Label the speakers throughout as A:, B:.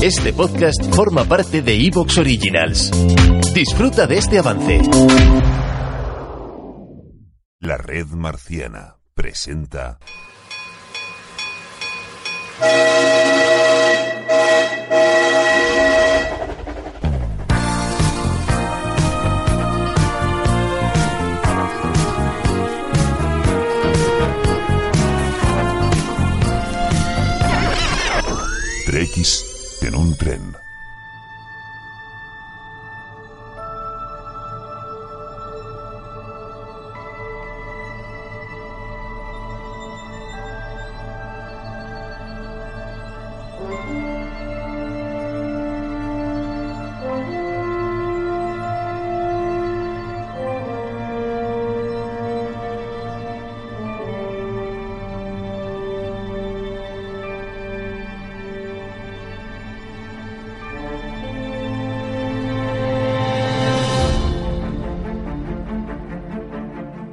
A: Este podcast forma parte de Evox Originals. Disfruta de este avance.
B: La red marciana presenta. Un tren.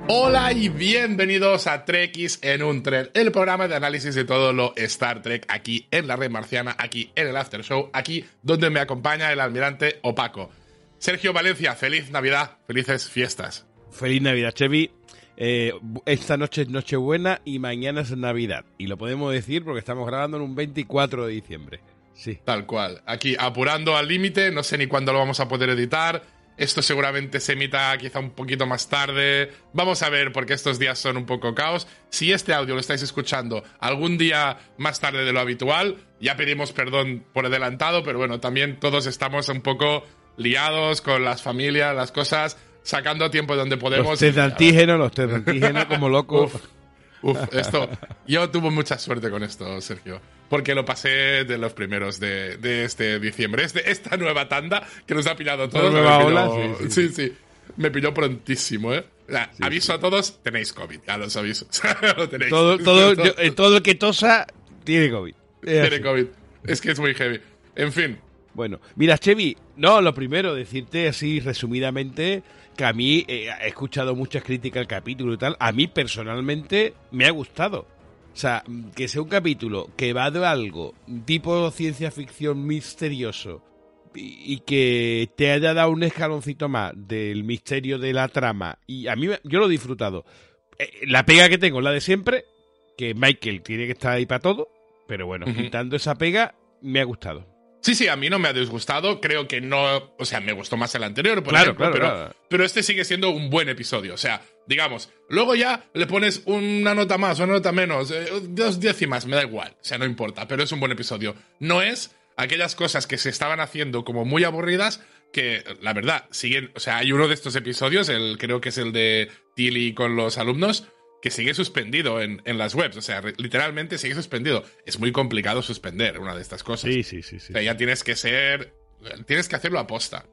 C: Hola y bienvenidos a Trekkies en un tren, el programa de análisis de todo lo Star Trek aquí en la red marciana, aquí en el After Show, aquí donde me acompaña el almirante Opaco. Sergio Valencia, feliz Navidad, felices fiestas.
D: Feliz Navidad, Chevy. Eh, esta noche es Nochebuena y mañana es Navidad. Y lo podemos decir porque estamos grabando en un 24 de diciembre. Sí.
C: Tal cual. Aquí apurando al límite, no sé ni cuándo lo vamos a poder editar. Esto seguramente se emita quizá un poquito más tarde. Vamos a ver porque estos días son un poco caos. Si este audio lo estáis escuchando algún día más tarde de lo habitual, ya pedimos perdón por adelantado, pero bueno, también todos estamos un poco liados con las familias, las cosas, sacando tiempo donde podemos.
D: Los test de antígeno, los test de antígeno como loco.
C: Uf, esto. Yo tuve mucha suerte con esto, Sergio. Porque lo pasé de los primeros de, de este diciembre. Este, esta nueva tanda que nos ha pillado todos.
D: Nueva
C: me
D: ola,
C: pilló-
D: sí,
C: sí,
D: sí.
C: sí. Me pilló prontísimo, ¿eh? Aviso a todos, tenéis COVID, ya los aviso. lo tenéis.
D: Todo, todo, yo- eh, todo el que tosa tiene COVID. Es
C: Tiene. COVID. Es que es muy heavy. En fin,
D: Bueno, mira, Chevy, no, lo primero, decirte así resumidamente que a mí eh, he escuchado muchas críticas al capítulo y tal. A mí personalmente me ha gustado. O sea, que sea un capítulo que va de algo tipo ciencia ficción misterioso y, y que te haya dado un escaloncito más del misterio de la trama. Y a mí, yo lo he disfrutado. Eh, la pega que tengo es la de siempre, que Michael tiene que estar ahí para todo. Pero bueno, quitando esa pega, me ha gustado.
C: Sí, sí, a mí no me ha disgustado. Creo que no. O sea, me gustó más el anterior, por
D: Claro,
C: ejemplo.
D: claro,
C: pero,
D: claro.
C: pero este sigue siendo un buen episodio. O sea, digamos, luego ya le pones una nota más, una nota menos, eh, dos décimas, me da igual. O sea, no importa, pero es un buen episodio. No es aquellas cosas que se estaban haciendo como muy aburridas que, la verdad, siguen. O sea, hay uno de estos episodios, el, creo que es el de Tilly con los alumnos. Que sigue suspendido en, en las webs, o sea, literalmente sigue suspendido. Es muy complicado suspender una de estas cosas.
D: Sí, sí, sí, sí.
C: O sea, ya tienes que ser. Tienes que hacerlo a posta.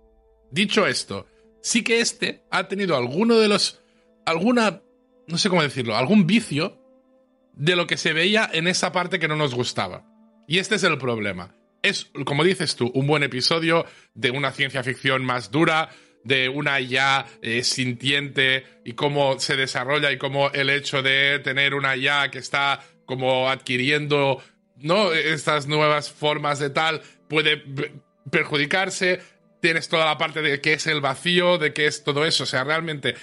C: Dicho esto, sí que este ha tenido alguno de los. alguna. no sé cómo decirlo, algún vicio de lo que se veía en esa parte que no nos gustaba. Y este es el problema. Es, como dices tú, un buen episodio de una ciencia ficción más dura, de una ya eh, sintiente y cómo se desarrolla y cómo el hecho de tener una ya que está como adquiriendo ¿no? estas nuevas formas de tal puede perjudicarse. Tienes toda la parte de qué es el vacío, de qué es todo eso. O sea, realmente,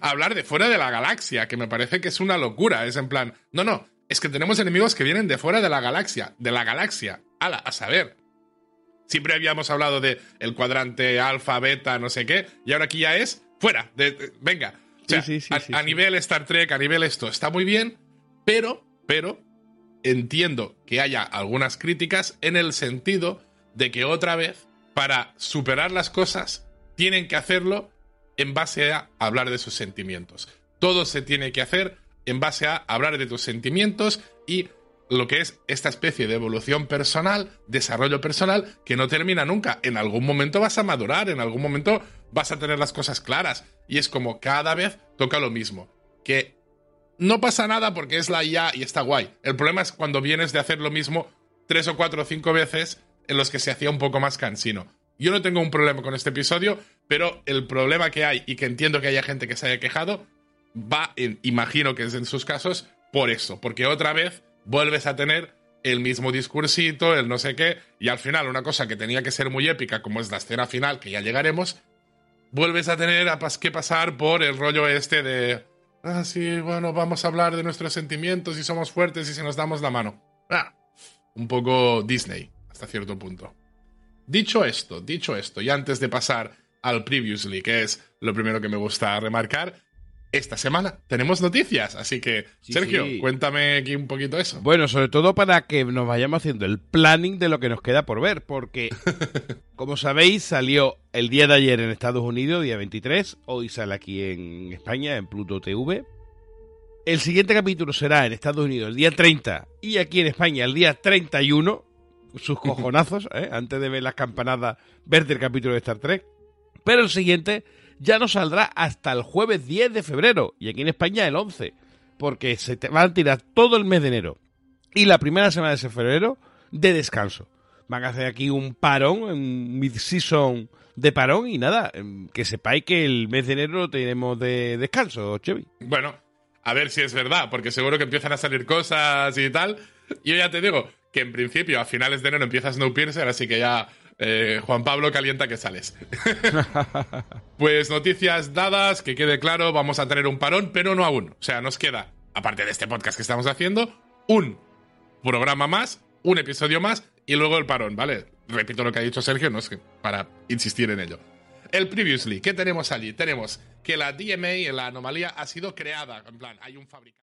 C: hablar de fuera de la galaxia, que me parece que es una locura. Es en plan, no, no, es que tenemos enemigos que vienen de fuera de la galaxia, de la galaxia. Ala, a saber. Siempre habíamos hablado de el cuadrante alfa, beta, no sé qué, y ahora aquí ya es fuera. De, de- venga. O sea,
D: Sí, sí, sí,
C: a, a nivel Star Trek, a nivel esto, está muy bien, pero, pero, entiendo que haya algunas críticas en el sentido de que otra vez, para superar las cosas, tienen que hacerlo en base a hablar de sus sentimientos. Todo se tiene que hacer en base a hablar de tus sentimientos y lo que es esta especie de evolución personal, desarrollo personal, que no termina nunca. En algún momento vas a madurar, en algún momento vas a tener las cosas claras. Y es como cada vez toca lo mismo. Que no pasa nada porque es la IA y está guay. El problema es cuando vienes de hacer lo mismo tres o cuatro o cinco veces en los que se hacía un poco más cansino. Yo no tengo un problema con este episodio, pero el problema que hay y que entiendo que haya gente que se haya quejado va, imagino que es en sus casos, por eso, porque otra vez vuelves a tener el mismo discursito, el no sé qué, y al final una cosa que tenía que ser muy épica, como es la escena final, que ya llegaremos, vuelves a tener que pasar por el rollo este de, ah, sí, bueno, vamos a hablar de nuestros sentimientos y somos fuertes y se nos damos la mano. Ah, un poco Disney, hasta cierto punto. Dicho esto, dicho esto, y antes de pasar al previously, que es lo primero que me gusta remarcar, esta semana tenemos noticias. Así que, Sergio, cuéntame aquí un poquito eso.
D: Bueno, sobre todo para que nos vayamos haciendo el planning de lo que nos queda por ver, porque, como sabéis, salió el día de ayer en Estados Unidos, día 23, hoy sale aquí en España, en Pluto TV. El siguiente capítulo será en Estados Unidos el día 30 y aquí en España el día 31. Sus cojonazos, ¿eh? antes de ver las campanadas, verte el capítulo de Star Trek. Pero el siguiente ya no saldrá hasta el jueves 10 de febrero y aquí en España el 11, porque se te van a tirar todo el mes de enero y la primera semana de febrero de descanso. Van a hacer aquí un parón, un mid-season de parón y nada, em, que sepáis que el mes de enero tenemos de descanso, Chevy.
C: Bueno, a ver si es verdad, porque seguro que empiezan a salir cosas y tal. Yo ya te digo que en principio a finales de enero empieza Snowpiercer, así que ya eh, Juan Pablo calienta que sales. pues noticias dadas, que quede claro, vamos a tener un parón, pero no aún. O sea, nos queda, aparte de este podcast que estamos haciendo, un programa más, un episodio más y luego el parón, ¿vale? Repito lo que ha dicho Sergio, no es que para insistir en ello. El previously, ¿qué tenemos allí? Tenemos que la DMA, la anomalía, ha sido creada. En plan, hay un fabricante.